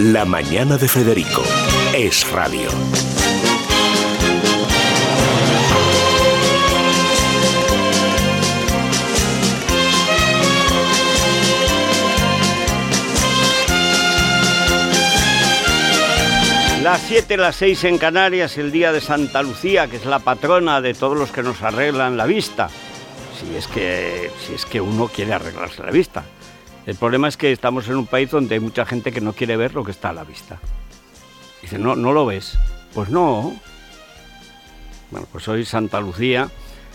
La Mañana de Federico. Es Radio. Las 7, las 6 en Canarias, el día de Santa Lucía, que es la patrona de todos los que nos arreglan la vista. Si es que, si es que uno quiere arreglarse la vista. El problema es que estamos en un país donde hay mucha gente que no quiere ver lo que está a la vista. Dice, no, no lo ves. Pues no. Bueno, pues hoy Santa Lucía,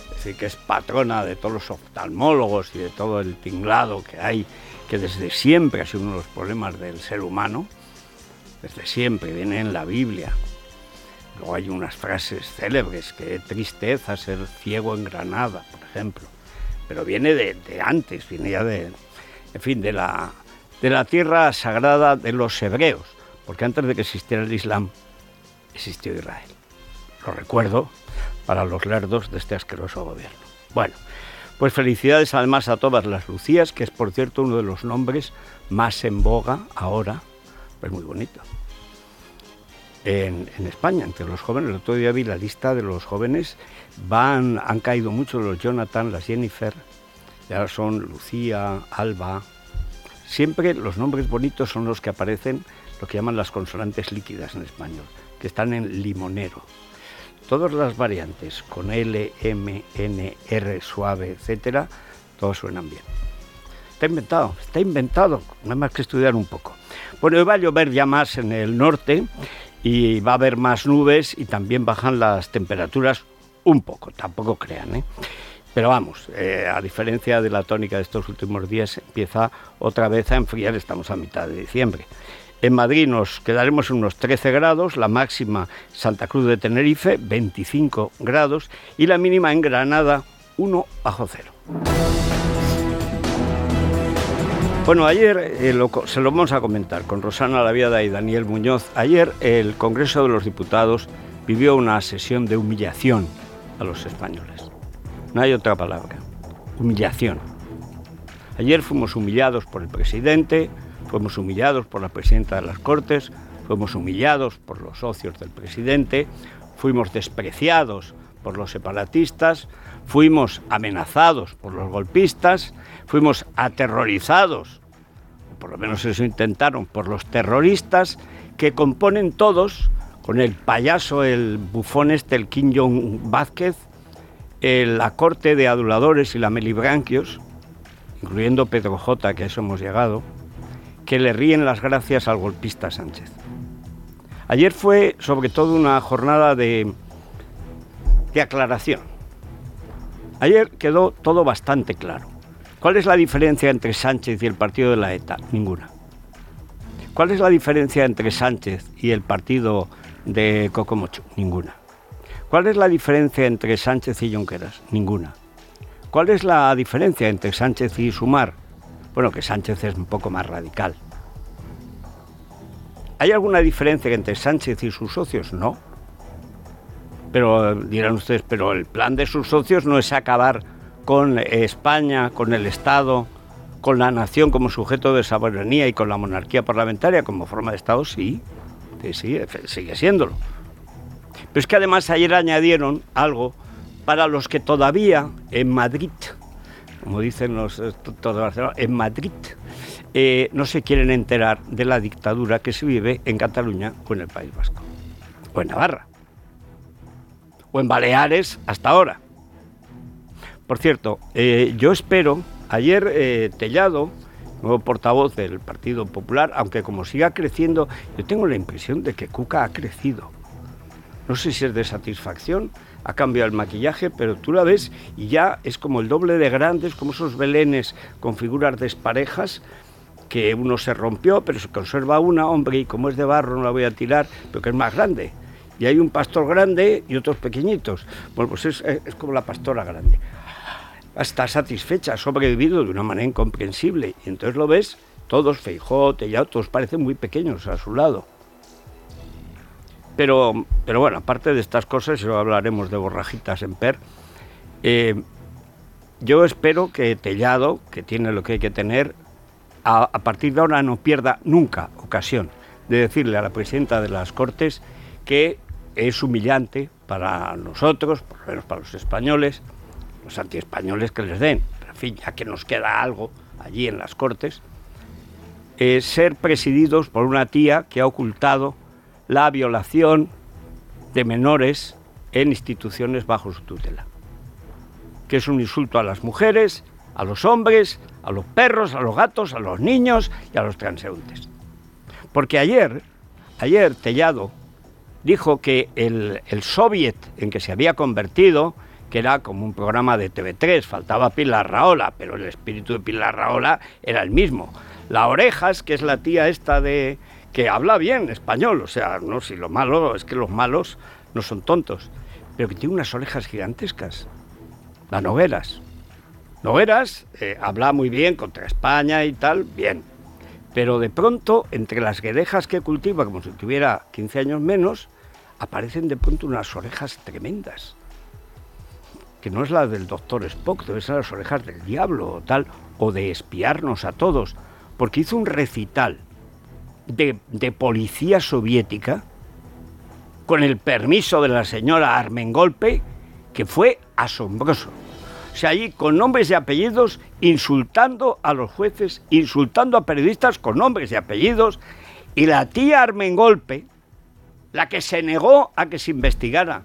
decir, que es patrona de todos los oftalmólogos y de todo el tinglado que hay, que desde siempre ha sido uno de los problemas del ser humano desde siempre, viene en la Biblia. Luego hay unas frases célebres, que tristeza ser ciego en Granada, por ejemplo. Pero viene de, antes, viene ya de, en fin, de la, de la tierra sagrada de los hebreos, porque antes de que existiera el Islam, existió Israel. Lo recuerdo para los lerdos de este asqueroso gobierno. Bueno, pues felicidades además a todas las Lucías, que es por cierto uno de los nombres más en boga ahora es muy bonito. En, España, entre los jóvenes, el otro día vi la lista de los jóvenes, van, han caído mucho los Jonathan, las Jennifer, ya son Lucía, Alba. Siempre los nombres bonitos son los que aparecen, lo que llaman las consonantes líquidas en español, que están en limonero. Todas las variantes con L, M, N, R suave, etcétera, todos suenan bien. Está inventado, está inventado, no hay más que estudiar un poco. Bueno, hoy va a llover ya más en el norte y va a haber más nubes y también bajan las temperaturas un poco, tampoco crean, ¿eh? Pero vamos, eh, a diferencia de la tónica de estos últimos días, empieza otra vez a enfriar, estamos a mitad de diciembre. En Madrid nos quedaremos en unos 13 grados, la máxima Santa Cruz de Tenerife 25 grados y la mínima en Granada 1 bajo cero. Bueno, ayer eh, se lo vamos a comentar con Rosana Laviada y Daniel Muñoz. Ayer el Congreso de los Diputados vivió una sesión de humillación a los españoles. No hay otra palabra. Humillación. Ayer fuimos humillados por el presidente, fuimos humillados por la presidenta de las Cortes, fuimos humillados por los socios del presidente, fuimos despreciados por los separatistas, fuimos amenazados por los golpistas, fuimos aterrorizados, por lo menos eso intentaron, por los terroristas que componen todos, con el payaso, el bufón este, el Kim Jong Vázquez, la corte de aduladores y la melibranquios, incluyendo Pedro J, que a eso hemos llegado, que le ríen las gracias al golpista Sánchez. Ayer fue sobre todo una jornada de, de aclaración. Ayer quedó todo bastante claro. ¿Cuál es la diferencia entre Sánchez y el partido de la ETA? Ninguna. ¿Cuál es la diferencia entre Sánchez y el partido de Cocomocho? Ninguna. ¿Cuál es la diferencia entre Sánchez y Junqueras? Ninguna. ¿Cuál es la diferencia entre Sánchez y Sumar? Bueno, que Sánchez es un poco más radical. ¿Hay alguna diferencia entre Sánchez y sus socios? No. Pero dirán ustedes, pero el plan de sus socios no es acabar con España, con el Estado, con la nación como sujeto de soberanía y con la monarquía parlamentaria como forma de Estado, sí, sí, sigue siéndolo. Pero es que además ayer añadieron algo para los que todavía en Madrid, como dicen los todos en Madrid eh, no se quieren enterar de la dictadura que se vive en Cataluña o en el País Vasco, o en Navarra, o en Baleares hasta ahora. Por cierto, eh, yo espero, ayer eh, Tellado, nuevo portavoz del Partido Popular, aunque como siga creciendo, yo tengo la impresión de que Cuca ha crecido. No sé si es de satisfacción, ha cambiado el maquillaje, pero tú la ves y ya es como el doble de grandes, como esos belenes con figuras desparejas, que uno se rompió, pero se conserva una, hombre, y como es de barro no la voy a tirar, pero que es más grande. Y hay un pastor grande y otros pequeñitos. Bueno, pues es, como la pastora grande está satisfecha, ha sobrevivido de una manera incomprensible. Y entonces lo ves, todos, Feijóo, ya todos parecen muy pequeños a su lado. Pero, pero bueno, aparte de estas cosas, y hablaremos de borrajitas en PER, eh, yo espero que Tellado, que tiene lo que hay que tener, a, partir de ahora no pierda nunca ocasión de decirle a la presidenta de las Cortes que es humillante para nosotros, por lo menos para los españoles, los antiespañoles que les den, pero en fin, ya que nos queda algo allí en las Cortes, es ser presididos por una tía que ha ocultado la violación de menores en instituciones bajo su tutela, que es un insulto a las mujeres, a los hombres, a los perros, a los gatos, a los niños y a los transeúntes. Porque ayer, ayer Tellado dijo que el, el soviet en que se había convertido que era como un programa de TV3, faltaba Pilar Raola, pero el espíritu de Pilar Raola era el mismo. La Orejas, que es la tía esta de que habla bien español, o sea, no si lo malo es que los malos no son tontos, pero que tiene unas orejas gigantescas. La Nogueras. Nogueras eh, habla muy bien contra España y tal, bien. Pero de pronto, entre las guedejas que cultiva, como si tuviera 15 años menos, aparecen de pronto unas orejas tremendas que no es la del doctor Spock, debe ser las orejas del diablo o tal, o de espiarnos a todos, porque hizo un recital de, policía soviética con el permiso de la señora Armengolpe, que fue asombroso. O sea, allí con nombres y apellidos, insultando a los jueces, insultando a periodistas con nombres y apellidos, y la tía Armengolpe, la que se negó a que se investigara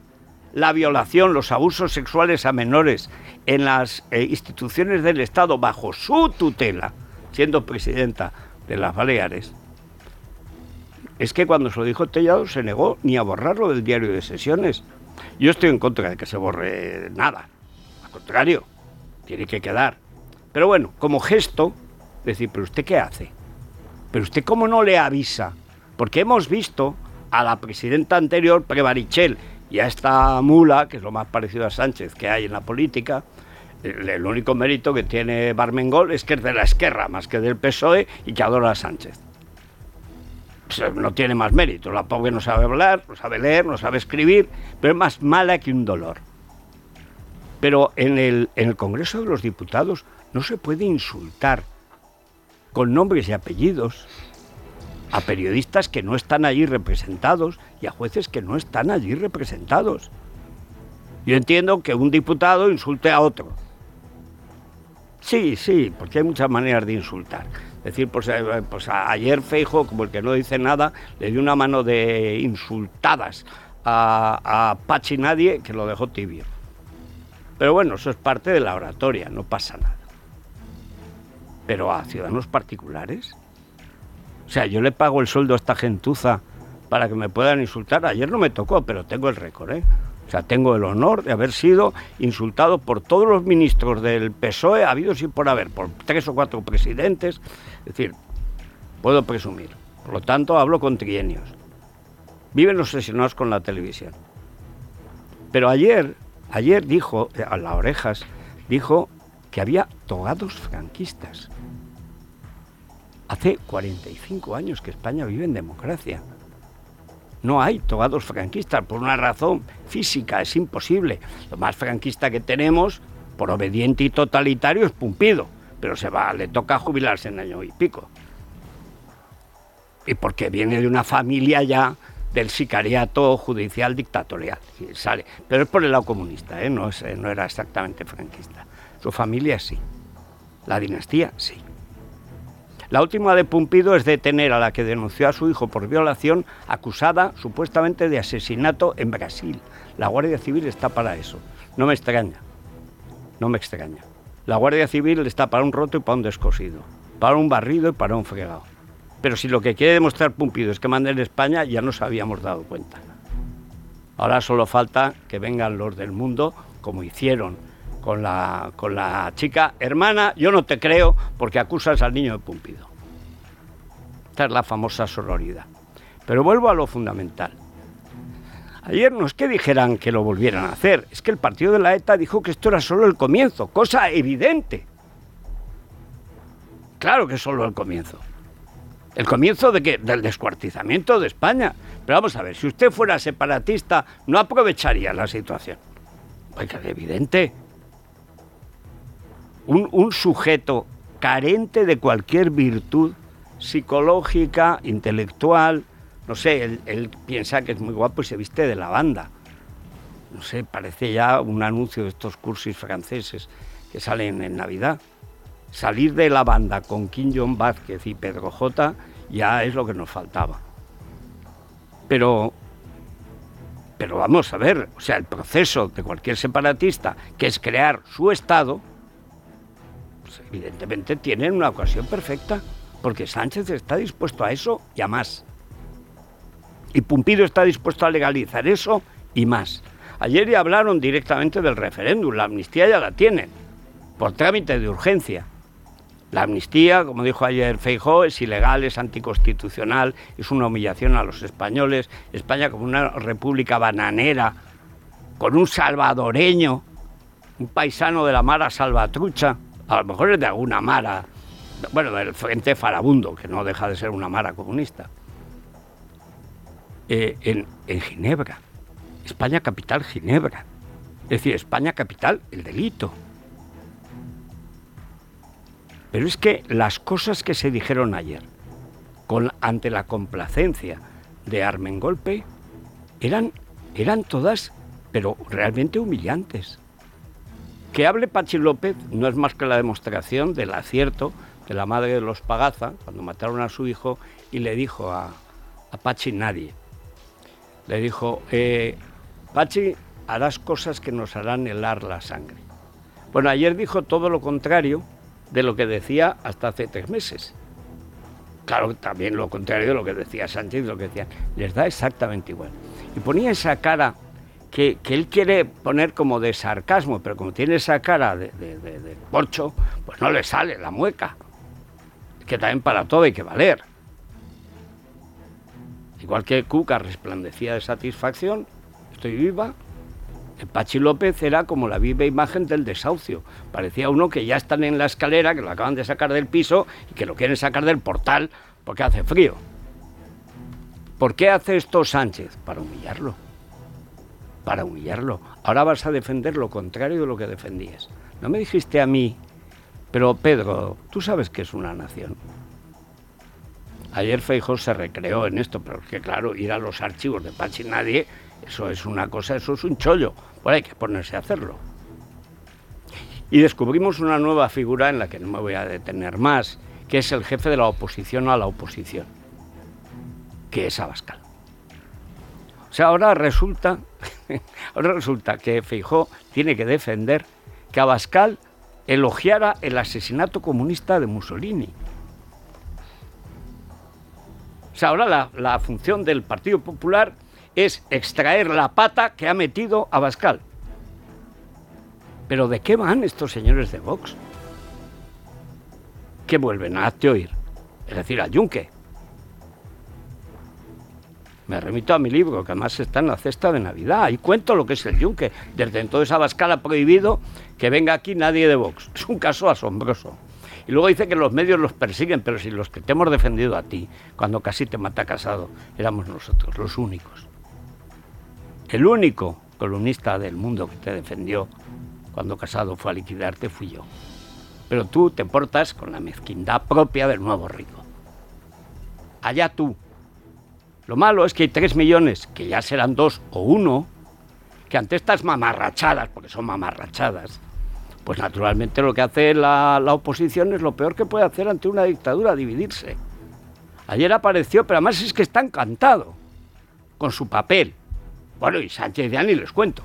la violación, los abusos sexuales a menores en las eh, instituciones del Estado bajo su tutela, siendo presidenta de las Baleares, es que cuando se lo dijo Tellado se negó ni a borrarlo del diario de sesiones. Yo estoy en contra de que se borre nada. Al contrario, tiene que quedar. Pero bueno, como gesto, decir, pero usted qué hace? Pero usted cómo no le avisa? Porque hemos visto a la presidenta anterior, Prevarichel, y a esta mula, que es lo más parecido a Sánchez que hay en la política, el, único mérito que tiene Barmengol es que es de la izquierda más que del PSOE y que adora a Sánchez. No tiene más mérito. La pobre no sabe hablar, no sabe leer, no sabe escribir, pero es más mala que un dolor. Pero en el, en el Congreso de los Diputados no se puede insultar con nombres y apellidos a periodistas que no están allí representados y a jueces que no están allí representados. Yo entiendo que un diputado insulte a otro. Sí, sí, porque hay muchas maneras de insultar. Es decir, pues, eh, pues ayer Feijo, como el que no dice nada, le dio una mano de insultadas a, a Pachi Nadie que lo dejó tibio. Pero bueno, eso es parte de la oratoria, no pasa nada. Pero a ciudadanos particulares, o sea, yo le pago el sueldo a esta gentuza para que me puedan insultar. Ayer no me tocó, pero tengo el récord, ¿eh? O sea, tengo el honor de haber sido insultado por todos los ministros del PSOE, habidos y por haber, por tres o cuatro presidentes. Es decir, puedo presumir. Por lo tanto, hablo con trienios. Viven obsesionados con la televisión. Pero ayer, ayer dijo, a las orejas, dijo que había togados franquistas. Hace 45 años que España vive en democracia. No hay togados franquistas por una razón física, es imposible. Lo más franquista que tenemos, por obediente y totalitario, es Pumpido, pero se va, le toca jubilarse en año y pico. Y porque viene de una familia ya del sicariato judicial dictatorial. sale. Pero es por el lado comunista, ¿eh? no, no era exactamente franquista. Su familia sí. La dinastía sí. La última de Pumpido es detener a la que denunció a su hijo por violación, acusada supuestamente de asesinato en Brasil. La Guardia Civil está para eso. No me extraña. No me extraña. La Guardia Civil está para un roto y para un descosido. para un barrido y para un fregado. Pero si lo que quiere demostrar Pumpido es que manda en España, ya nos habíamos dado cuenta. Ahora solo falta que vengan los del mundo, como hicieron con la, con la chica hermana, yo no te creo porque acusas al niño de Pumpido. Esta es la famosa sororidad. Pero vuelvo a lo fundamental. Ayer no es que dijeran que lo volvieran a hacer, es que el partido de la ETA dijo que esto era solo el comienzo, cosa evidente. Claro que es solo el comienzo. El comienzo de que, del descuartizamiento de España. Pero vamos a ver, si usted fuera separatista, no aprovecharía la situación. Oiga, evidente. Un, sujeto carente de cualquier virtud psicológica, intelectual, no sé, él, piensa que es muy guapo y se viste de la banda. No sé, parece ya un anuncio de estos cursos franceses que salen en Navidad. Salir de la banda con Kim Jong Vázquez y Pedro J ya es lo que nos faltaba. Pero, pero vamos a ver, o sea, el proceso de cualquier separatista, que es crear su Estado, pues evidentemente tiene una ocasión perfecta, porque Sánchez está dispuesto a eso y a más. Y Pumpido está dispuesto a legalizar eso y más. Ayer ya hablaron directamente del referéndum, la amnistía ya la tienen, por trámite de urgencia. La amnistía, como dijo ayer Feijó, es ilegal, es anticonstitucional, es una humillación a los españoles. España como una república bananera, con un salvadoreño, un paisano de la Mara Salvatrucha, a lo mejor es de alguna Mara, bueno, del Frente Farabundo, que no deja de ser una Mara comunista, eh, en, Ginebra. España capital, Ginebra. Es decir, España capital, el delito. Pero es que las cosas que se dijeron ayer, con, ante la complacencia de Armengolpe, eran, eran todas, pero realmente humillantes. Que hable Pachi López no es más que la demostración del acierto de la madre de los Pagaza, cuando mataron a su hijo, y le dijo a, a Pachi nadie. Le dijo, eh, Pachi, harás cosas que nos harán helar la sangre. Bueno, ayer dijo todo lo contrario de lo que decía hasta hace tres meses. Claro, también lo contrario de lo que decía Sánchez, lo que decía, les da exactamente igual. Y ponía esa cara que, él quiere poner como de sarcasmo, pero como tiene esa cara de, de, porcho, pues no le sale la mueca. Que también para todo hay que valer. Igual que Cuca resplandecía de satisfacción, estoy viva, Pachi López era como la viva imagen del desahucio. Parecía uno que ya están en la escalera, que lo acaban de sacar del piso y que lo quieren sacar del portal porque hace frío. ¿Por qué hace esto Sánchez? Para humillarlo. Para humillarlo. Ahora vas a defender lo contrario de lo que defendías. No me dijiste a mí, pero Pedro, tú sabes que es una nación. Ayer Feijó se recreó en esto, pero es que claro, ir a los archivos de Pachi nadie eso es una cosa, eso es un chollo. Pues hay que ponerse a hacerlo. Y descubrimos una nueva figura en la que no me voy a detener más, que es el jefe de la oposición a la oposición, que es Abascal. O sea, ahora resulta, ahora resulta que Feijó tiene que defender que Abascal elogiara el asesinato comunista de Mussolini. O sea, ahora la, función del Partido Popular es extraer la pata que ha metido a Bascal. Pero ¿de qué van estos señores de Vox? Que vuelven a oír, es decir, al yunque. Me remito a mi libro, que además está en la cesta de Navidad, y cuento lo que es el yunque. Desde entonces Abascal ha prohibido que venga aquí nadie de Vox. Es un caso asombroso. Y luego dice que los medios los persiguen, pero si los que te hemos defendido a ti, cuando casi te mata casado, éramos nosotros, los únicos. El único columnista del mundo que te defendió cuando Casado fue a liquidarte fui yo. Pero tú te portas con la mezquindad propia del nuevo rico. Allá tú. Lo malo es que hay tres millones, que ya serán dos o uno, que ante estas mamarrachadas, porque son mamarrachadas, pues naturalmente lo que hace la, la, oposición es lo peor que puede hacer ante una dictadura, dividirse. Ayer apareció, pero además es que está encantado con su papel, bueno, y Sánchez ya ni les cuento.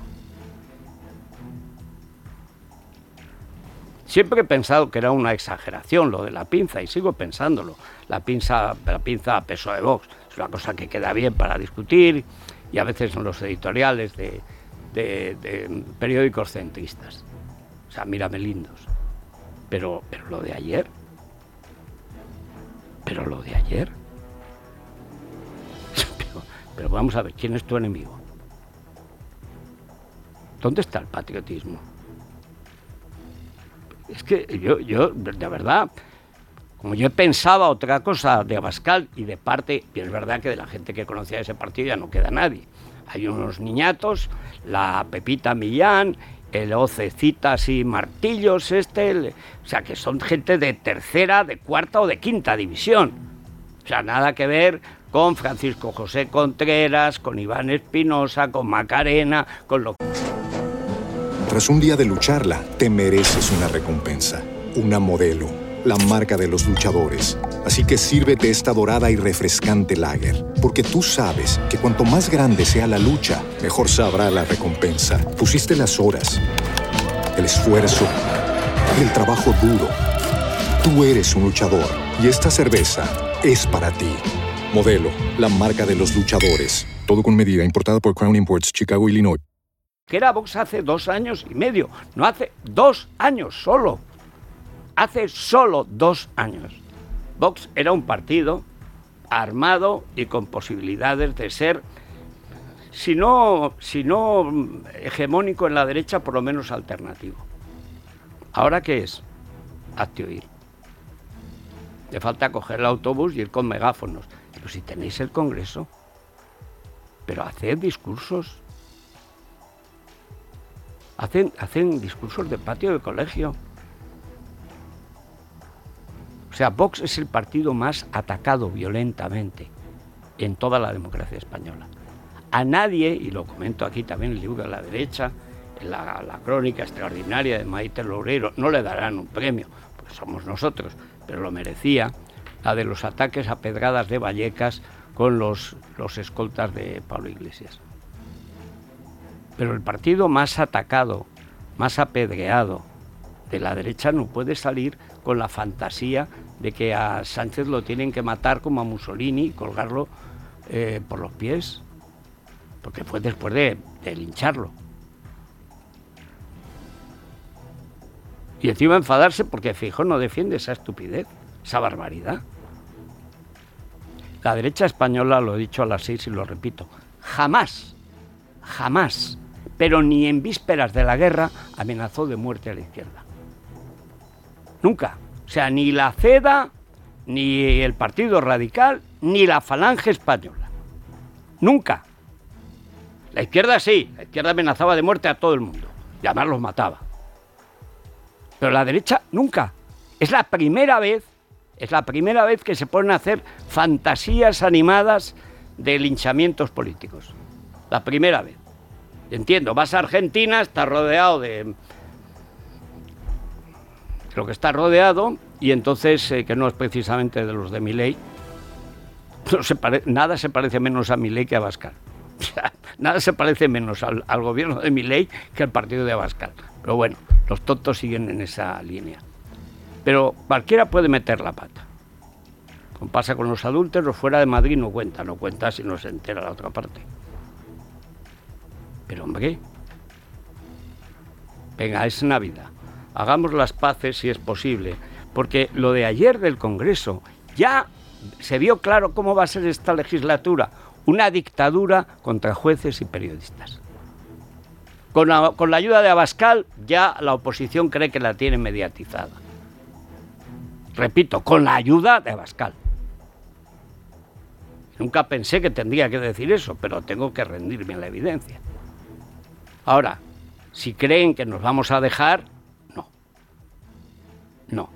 Siempre he pensado que era una exageración lo de la pinza y sigo pensándolo. La pinza, la pinza a peso de Vox es una cosa que queda bien para discutir y a veces son los editoriales de, periódicos centristas. O sea, mírame lindos. Pero, pero lo de ayer, pero lo de ayer. pero vamos a ver, ¿quién es tu enemigo? ¿Dónde está el patriotismo? Es que yo, yo, de verdad, como yo pensaba otra cosa de Abascal y de parte, y es verdad que de la gente que conocía ese partido ya no queda nadie. Hay unos niñatos, la Pepita Millán, el Ocecitas y Martillos, este, o sea, que son gente de tercera, de cuarta o de quinta división. O sea, nada que ver con Francisco José Contreras, con Iván Espinosa, con Macarena, con lo tras un día de lucharla, te mereces una recompensa, una modelo, la marca de los luchadores. Así que sírvete esta dorada y refrescante lager, porque tú sabes que cuanto más grande sea la lucha, mejor sabrá la recompensa. Pusiste las horas, el esfuerzo, el trabajo duro. Tú eres un luchador y esta cerveza es para ti. Modelo, la marca de los luchadores. Todo con medida, importada por Crown Imports, Chicago, Illinois que era Vox hace dos años y medio, no hace dos años solo, hace solo dos años. Vox era un partido armado y con posibilidades de ser, si no, si no hegemónico en la derecha, por lo menos alternativo. ¿Ahora qué es? Hazte oír. Le falta coger el autobús y ir con megáfonos. Pero si tenéis el Congreso, pero haced discursos Hacen, hacen discursos de patio de colegio. O sea, Vox es el partido más atacado violentamente en toda la democracia española. A nadie, y lo comento aquí también en el libro de la derecha, en la, la crónica extraordinaria de Maite Loureiro, no le darán un premio, pues somos nosotros, pero lo merecía, la de los ataques a pedradas de Vallecas con los, los escoltas de Pablo Iglesias. Pero el partido más atacado, más apedreado de la derecha no puede salir con la fantasía de que a Sánchez lo tienen que matar como a Mussolini y colgarlo eh, por los pies, porque fue después de, lincharlo. Y encima enfadarse porque Fijo no defiende esa estupidez, esa barbaridad. La derecha española, lo he dicho a las seis y lo repito, jamás, jamás pero ni en vísperas de la guerra amenazó de muerte a la izquierda. Nunca. O sea, ni la CEDA, ni el Partido Radical, ni la Falange Española. Nunca. La izquierda sí, la izquierda amenazaba de muerte a todo el mundo y además los mataba. Pero la derecha nunca. Es la primera vez, es la primera vez que se ponen a hacer fantasías animadas de linchamientos políticos. La primera vez. Entiendo, vas a Argentina, está rodeado de lo que está rodeado y entonces, eh, que no es precisamente de los de Miley, no nada se parece menos a Milei que a Abascal. nada se parece menos al, gobierno de Milei que al partido de Abascal. Pero bueno, los tontos siguen en esa línea. Pero cualquiera puede meter la pata. Como pasa con los adúlteros, fuera de Madrid no cuenta, no cuenta si no se entera la otra parte. Pero hombre, venga, es Navidad. Hagamos las paces si es posible, porque lo de ayer del Congreso ya se vio claro cómo va a ser esta legislatura, una dictadura contra jueces y periodistas. Con la, con la, ayuda de Abascal ya la oposición cree que la tiene mediatizada. Repito, con la ayuda de Abascal. Nunca pensé que tendría que decir eso, pero tengo que rendirme a la evidencia. Ahora, si creen que nos vamos a dejar. No.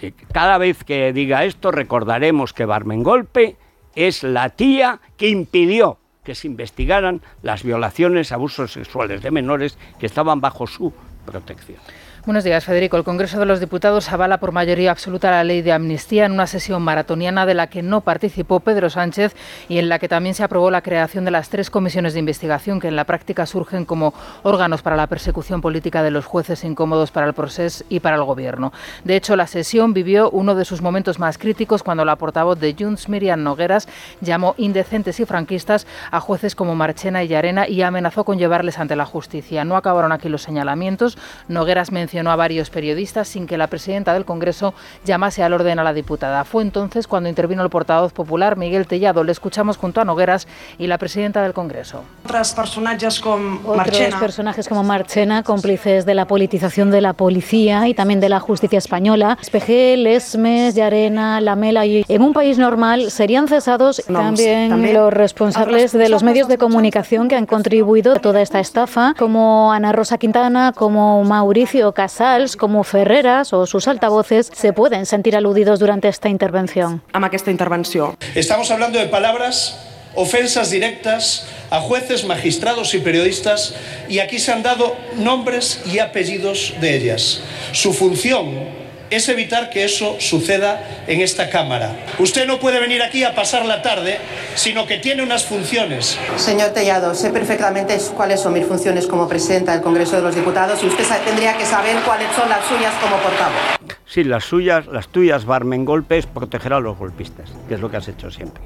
Eh, cada vez que diga esto recordaremos que Golpe es la tía que impidió que se investigaran las violaciones, abusos sexuales de menores que estaban bajo su protección. Buenos días, Federico. El Congreso de los Diputados avala por mayoría absoluta la ley de amnistía en una sesión maratoniana de la que no participó Pedro Sánchez y en la que también se aprobó la creación de las tres comisiones de investigación que en la práctica surgen como órganos para la persecución política de los jueces incómodos para el proceso y para el Gobierno. De hecho, la sesión vivió uno de sus momentos más críticos cuando la portavoz de Junts, Miriam Nogueras, llamó indecentes y franquistas a jueces como Marchena y Llarena y amenazó con llevarles ante la justicia. No acabaron aquí los señalamientos. Nogueras mencionó a varios periodistas sin que la presidenta del Congreso llamase al orden a la diputada. Fue entonces cuando intervino el portavoz popular Miguel Tellado. Le escuchamos junto a Nogueras y la presidenta del Congreso. Otros personajes como Marchena. personajes como Marchena, cómplices de la politización de la policía y también de la justicia española. Espejel, Esmes, Llarena, Lamela y en un país normal serían cesados también, también los responsables de los medios de comunicación que han contribuido a toda esta estafa, como Ana Rosa Quintana, como Mauricio Casals, como Ferreras o sus altavoces se pueden sentir aludidos durante esta intervención. Ama esta intervención. Estamos hablando de palabras ofensas directas a jueces, magistrados y periodistas y aquí se han dado nombres y apellidos de ellas. Su función es evitar que eso suceda en esta Cámara. Usted no puede venir aquí a pasar la tarde, sino que tiene unas funciones. Señor Tellado, sé perfectamente cuáles son mis funciones como presidenta del Congreso de los Diputados y usted tendría que saber cuáles son las suyas como portavoz. Sí, las suyas, las tuyas, Barmen Golpes, proteger a los golpistas, que es lo que has hecho siempre.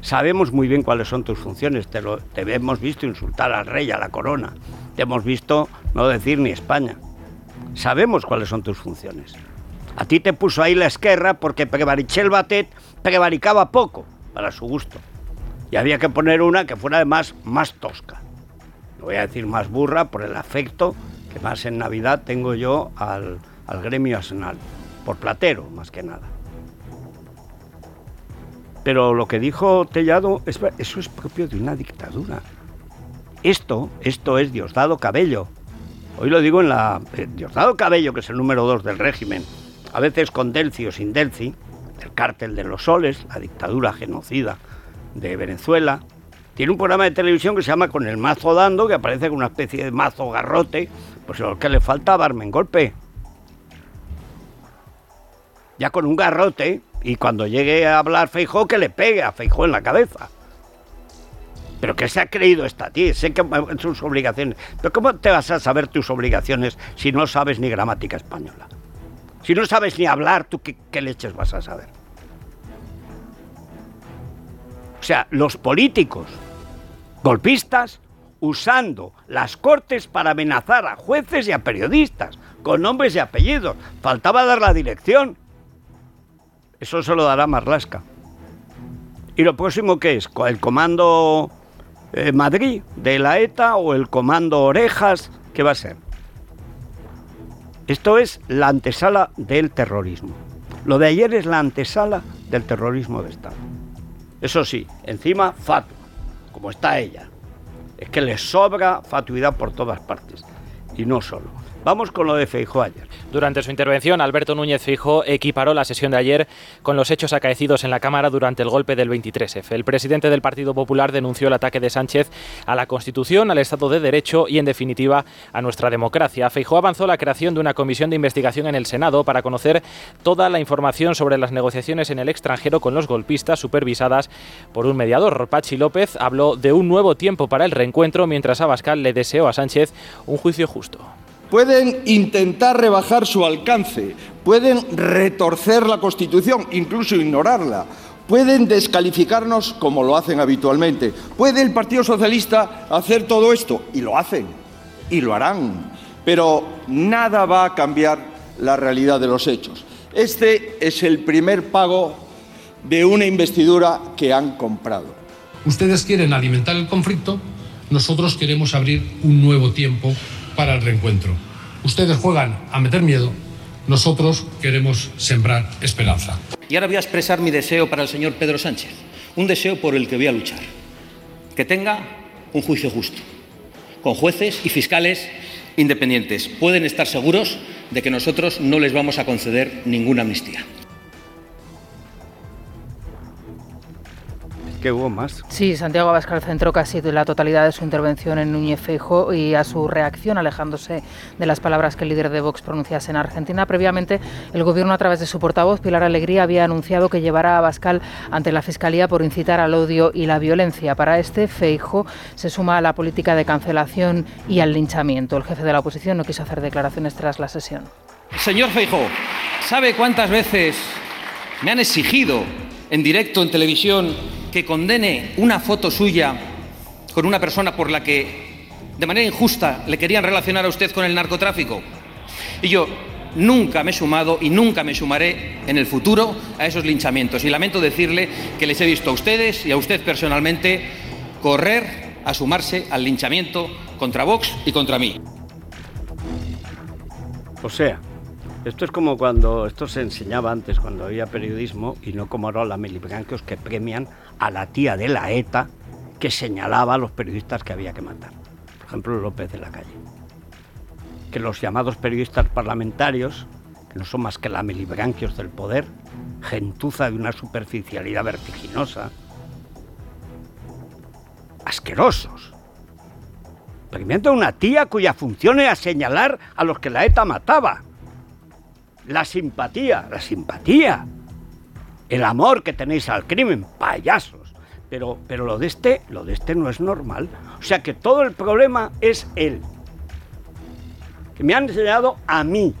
Sabemos muy bien cuáles son tus funciones, te, lo, te hemos visto insultar al rey, a la corona, te hemos visto no decir ni España. Sabemos cuáles son tus funciones. A ti te puso ahí la esquerra porque Prevarichel Batet prevaricaba poco, para su gusto. Y había que poner una que fuera además más tosca. No voy a decir más burra por el afecto que más en Navidad tengo yo al, al gremio Arsenal. Por platero, más que nada. Pero lo que dijo Tellado, eso es propio de una dictadura. Esto, esto es Diosdado Cabello, Hoy lo digo en la... Eh, Diosdado Cabello, que es el número dos del régimen, a veces con Delci o sin Delci, el cártel de los soles, la dictadura genocida de Venezuela, tiene un programa de televisión que se llama Con el mazo dando, que aparece con una especie de mazo garrote, pues lo que le falta darme en golpe. Ya con un garrote, y cuando llegue a hablar Feijó, que le pegue a Feijó en la cabeza. ¿Pero qué se ha creído esta tía? Sé que sus obligaciones. ¿Pero cómo te vas a saber tus obligaciones si no sabes ni gramática española? Si no sabes ni hablar, ¿tú qué, qué leches vas a saber? O sea, los políticos golpistas usando las cortes para amenazar a jueces y a periodistas, con nombres y apellidos. Faltaba dar la dirección. Eso se lo dará Marlasca. ¿Y lo próximo qué es? ¿El comando eh, Madrid de la ETA o el Comando Orejas, ¿qué va a ser? Esto es la antesala del terrorismo. Lo de ayer es la antesala del terrorismo de Estado. Eso sí, encima fatua, como está ella. Es que le sobra fatuidad por todas partes. Y no solo. Vamos con lo de Feijóo ayer. Durante su intervención, Alberto Núñez Feijóo equiparó la sesión de ayer con los hechos acaecidos en la Cámara durante el golpe del 23F. El presidente del Partido Popular denunció el ataque de Sánchez a la Constitución, al Estado de Derecho y, en definitiva, a nuestra democracia. Feijóo avanzó la creación de una comisión de investigación en el Senado para conocer toda la información sobre las negociaciones en el extranjero con los golpistas supervisadas por un mediador. Pachi López habló de un nuevo tiempo para el reencuentro, mientras Abascal le deseó a Sánchez un juicio justo. Pueden intentar rebajar su alcance, pueden retorcer la Constitución, incluso ignorarla, pueden descalificarnos como lo hacen habitualmente. ¿Puede el Partido Socialista hacer todo esto? Y lo hacen, y lo harán. Pero nada va a cambiar la realidad de los hechos. Este es el primer pago de una investidura que han comprado. Ustedes quieren alimentar el conflicto, nosotros queremos abrir un nuevo tiempo para el reencuentro. Ustedes juegan a meter miedo, nosotros queremos sembrar esperanza. Y ahora voy a expresar mi deseo para el señor Pedro Sánchez, un deseo por el que voy a luchar. Que tenga un juicio justo, con jueces y fiscales independientes. Pueden estar seguros de que nosotros no les vamos a conceder ninguna amnistía. Que hubo más. Sí, Santiago Abascal centró casi la totalidad de su intervención en Núñez Feijo y a su reacción, alejándose de las palabras que el líder de Vox pronunciase en Argentina. Previamente, el gobierno, a través de su portavoz, Pilar Alegría, había anunciado que llevará a Abascal ante la Fiscalía por incitar al odio y la violencia. Para este, Feijo se suma a la política de cancelación y al linchamiento. El jefe de la oposición no quiso hacer declaraciones tras la sesión. Señor Feijo, ¿sabe cuántas veces me han exigido en directo en televisión que condene una foto suya con una persona por la que de manera injusta le querían relacionar a usted con el narcotráfico. Y yo nunca me he sumado y nunca me sumaré en el futuro a esos linchamientos. Y lamento decirle que les he visto a ustedes y a usted personalmente correr a sumarse al linchamiento contra Vox y contra mí. O sea, esto es como cuando esto se enseñaba antes, cuando había periodismo, y no como ahora la Melibranquios que premian a la tía de la ETA que señalaba a los periodistas que había que matar. Por ejemplo, López de la Calle. Que los llamados periodistas parlamentarios, que no son más que la Melibranquios del poder, gentuza de una superficialidad vertiginosa, asquerosos, premiando a una tía cuya función era señalar a los que la ETA mataba la simpatía, la simpatía, el amor que tenéis al crimen, payasos. Pero, pero lo de este, lo de este no es normal. O sea que todo el problema es él. Que me han enseñado a mí.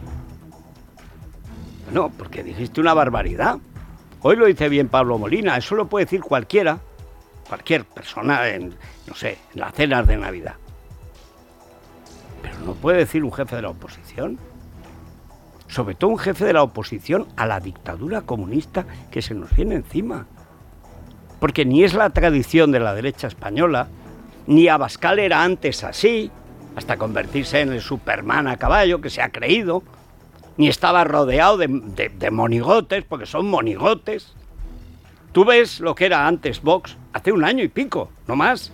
No, porque dijiste una barbaridad. Hoy lo dice bien Pablo Molina, eso lo puede decir cualquiera, cualquier persona en, no sé, en las cenas de Navidad. Pero no puede decir un jefe de la oposición sobre todo un jefe de la oposición a la dictadura comunista que se nos viene encima. Porque ni es la tradición de la derecha española, ni Abascal era antes así, hasta convertirse en el Superman a caballo que se ha creído, ni estaba rodeado de, monigotes, porque son monigotes. Tú ves lo que era antes Vox hace un año y pico, no más.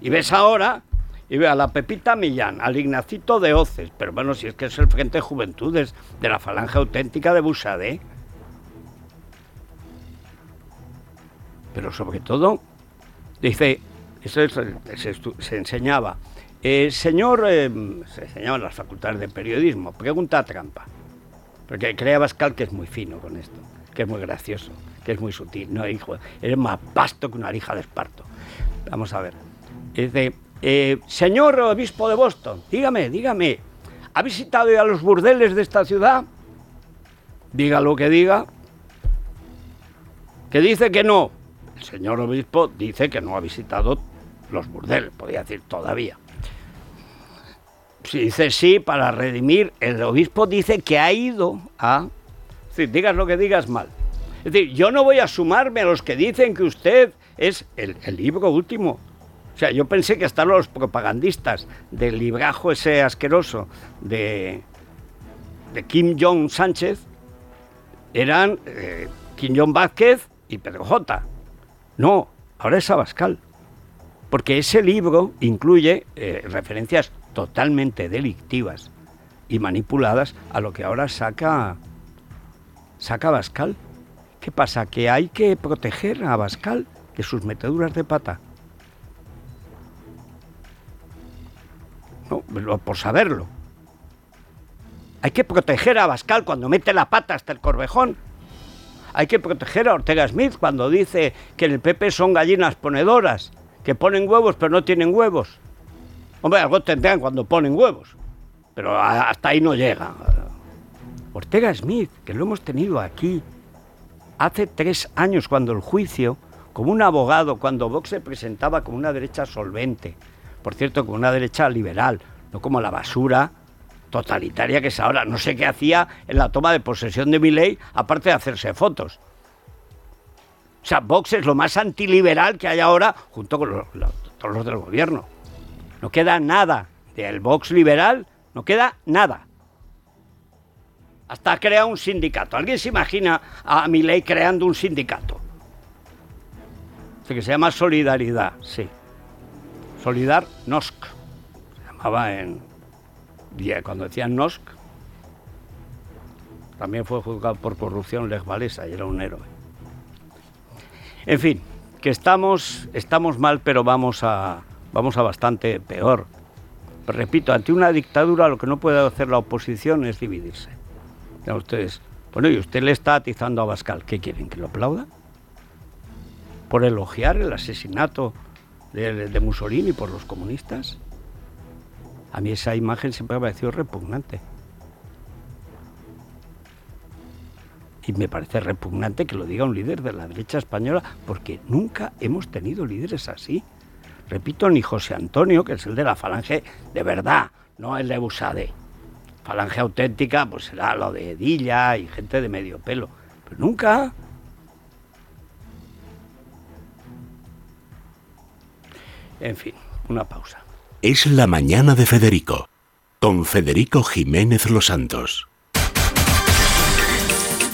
Y ves ahora y ve a la Pepita Millán, al Ignacito de Oces, pero bueno, si es que es el Frente de Juventudes de la Falange Auténtica de Busadé. Pero sobre todo, dice, eso se, enseñaba, el señor, eh, se enseñaba en las facultades de periodismo, pregunta trampa, porque crea Bascal que es muy fino con esto, que es muy gracioso, que es muy sutil, no, hijo, eres más vasto que una lija de esparto. Vamos a ver. Dice, eh, señor obispo de Boston, dígame, dígame, ¿ha visitado ya los burdeles de esta ciudad? Diga lo que diga. Que dice que no. El señor obispo dice que no ha visitado los burdeles, podría decir todavía. Si dice sí, para redimir, el obispo dice que ha ido a... Es decir, digas lo que digas mal. Es decir, yo no voy a sumarme a los que dicen que usted es el libro último o sea, yo pensé que hasta los propagandistas del librajo ese asqueroso de, de Kim Jong Sánchez eran eh, Kim Jong Vázquez y Pedro J. No, ahora es Abascal. Porque ese libro incluye eh, referencias totalmente delictivas y manipuladas a lo que ahora saca, saca Abascal. ¿Qué pasa? Que hay que proteger a Abascal de sus meteduras de pata. Por saberlo. Hay que proteger a Bascal cuando mete la pata hasta el corvejón. Hay que proteger a Ortega Smith cuando dice que en el PP son gallinas ponedoras, que ponen huevos pero no tienen huevos. Hombre, algo tendrán cuando ponen huevos, pero hasta ahí no llega. Ortega Smith, que lo hemos tenido aquí hace tres años cuando el juicio, como un abogado, cuando Vox se presentaba como una derecha solvente, por cierto, con una derecha liberal, no como la basura totalitaria que es ahora. No sé qué hacía en la toma de posesión de mi ley, aparte de hacerse fotos. O sea, Vox es lo más antiliberal que hay ahora, junto con todos los del gobierno. No queda nada del Vox liberal, no queda nada. Hasta crea un sindicato. ¿Alguien se imagina a mi ley creando un sindicato? que se llama Solidaridad, sí. Solidar Nosk. Se llamaba en. Cuando decían Nosk, también fue juzgado por corrupción Lech y era un héroe. En fin, que estamos, estamos mal, pero vamos a, vamos a bastante peor. repito, ante una dictadura lo que no puede hacer la oposición es dividirse. ustedes, bueno, y usted le está atizando a Bascal, ¿qué quieren? ¿Que lo aplauda? ¿Por elogiar el asesinato de, Mussolini por los comunistas? A mí esa imagen siempre me ha parecido repugnante. Y me parece repugnante que lo diga un líder de la derecha española, porque nunca hemos tenido líderes así. Repito, ni José Antonio, que es el de la falange de verdad, no el de Busade. Falange auténtica, pues será lo de Edilla y gente de medio pelo. Pero nunca. En fin, una pausa. Es la mañana de Federico, con Federico Jiménez Los Santos.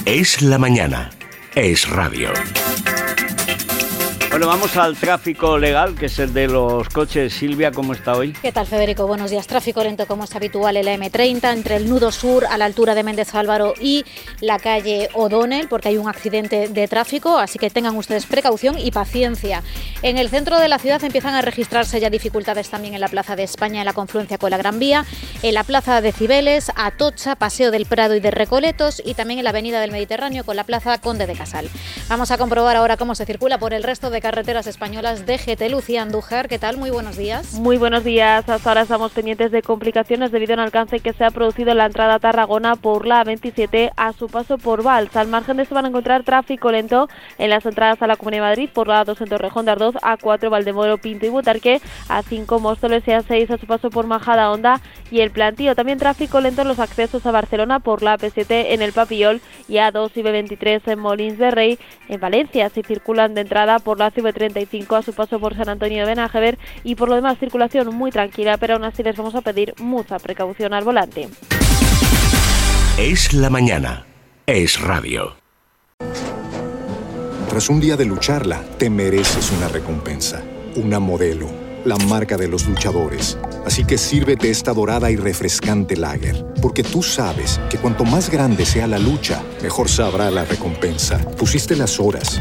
Es la mañana. Es radio. Bueno, vamos al tráfico legal, que es el de los coches. Silvia, ¿cómo está hoy? ¿Qué tal, Federico? Buenos días. Tráfico lento, como es habitual, en la M30, entre el nudo sur a la altura de Méndez Álvaro y la calle O'Donnell, porque hay un accidente de tráfico, así que tengan ustedes precaución y paciencia. En el centro de la ciudad empiezan a registrarse ya dificultades también en la Plaza de España, en la confluencia con la Gran Vía, en la Plaza de Cibeles, Atocha, Paseo del Prado y de Recoletos, y también en la Avenida del Mediterráneo con la Plaza Conde de Casal. Vamos a comprobar ahora cómo se circula por el resto de carreteras españolas de GT. Lucía Andújar, ¿qué tal? Muy buenos días. Muy buenos días. Hasta ahora estamos pendientes de complicaciones debido al alcance que se ha producido en la entrada a Tarragona por la 27 a su paso por Vals. Al margen de esto van a encontrar tráfico lento en las entradas a la Comunidad de Madrid por la 2 en Torrejón de Ardoz, A4 Valdemoro, Pinto y Butarque, A5 Móstoles y A6 a su paso por Majada Honda y el Plantío. También tráfico lento en los accesos a Barcelona por la P7 en el Papillol y A2 y B23 en Molins de Rey. En Valencia se circulan de entrada por la CV30 a su paso por San Antonio de Benajever y por lo demás circulación muy tranquila, pero aún así les vamos a pedir mucha precaución al volante. Es la mañana. Es radio. Tras un día de lucharla, te mereces una recompensa, una modelo, la marca de los luchadores. Así que sírvete esta dorada y refrescante lager, porque tú sabes que cuanto más grande sea la lucha, mejor sabrá la recompensa. Pusiste las horas,